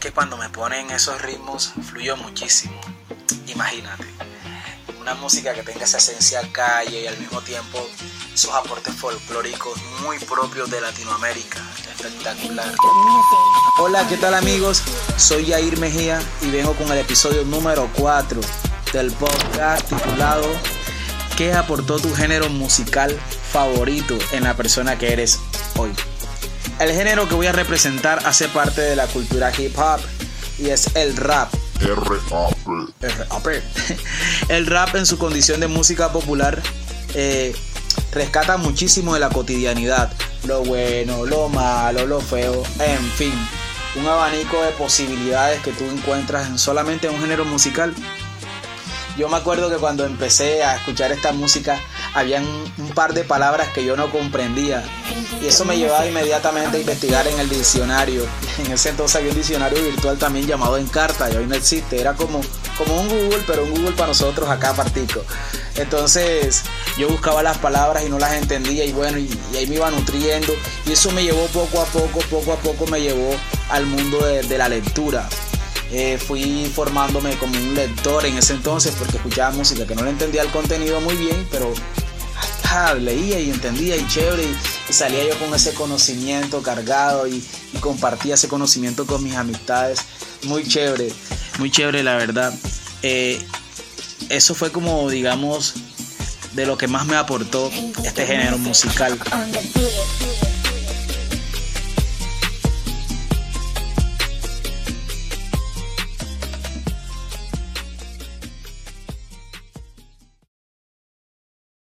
que cuando me ponen esos ritmos fluyo muchísimo. Imagínate, una música que tenga esa esencia calle y al mismo tiempo esos aportes folclóricos muy propios de Latinoamérica. Espectacular. Hola, ¿qué tal amigos? Soy Yair Mejía y vengo con el episodio número 4 del podcast titulado ¿Qué aportó tu género musical favorito en la persona que eres hoy? El género que voy a representar hace parte de la cultura hip hop y es el rap. R.A.P. El rap en su condición de música popular eh, rescata muchísimo de la cotidianidad, lo bueno, lo malo, lo feo, en fin, un abanico de posibilidades que tú encuentras en solamente un género musical. Yo me acuerdo que cuando empecé a escuchar esta música, habían un par de palabras que yo no comprendía y eso me llevaba inmediatamente a investigar en el diccionario. En ese entonces había un diccionario virtual también llamado Encarta y hoy no existe. Era como, como un Google, pero un Google para nosotros acá partico. Entonces yo buscaba las palabras y no las entendía y bueno, y, ahí me iba nutriendo y eso me llevó poco a poco, poco a poco me llevó al mundo de, la lectura. Eh, fui formándome como un lector en ese entonces porque escuchaba música que no le entendía el contenido muy bien, pero leía y entendía y chévere y, salía yo con ese conocimiento cargado y, compartía ese conocimiento con mis amistades. Muy chévere, muy chévere la verdad. Eh, eso fue como, digamos, de lo que más me aportó este género musical.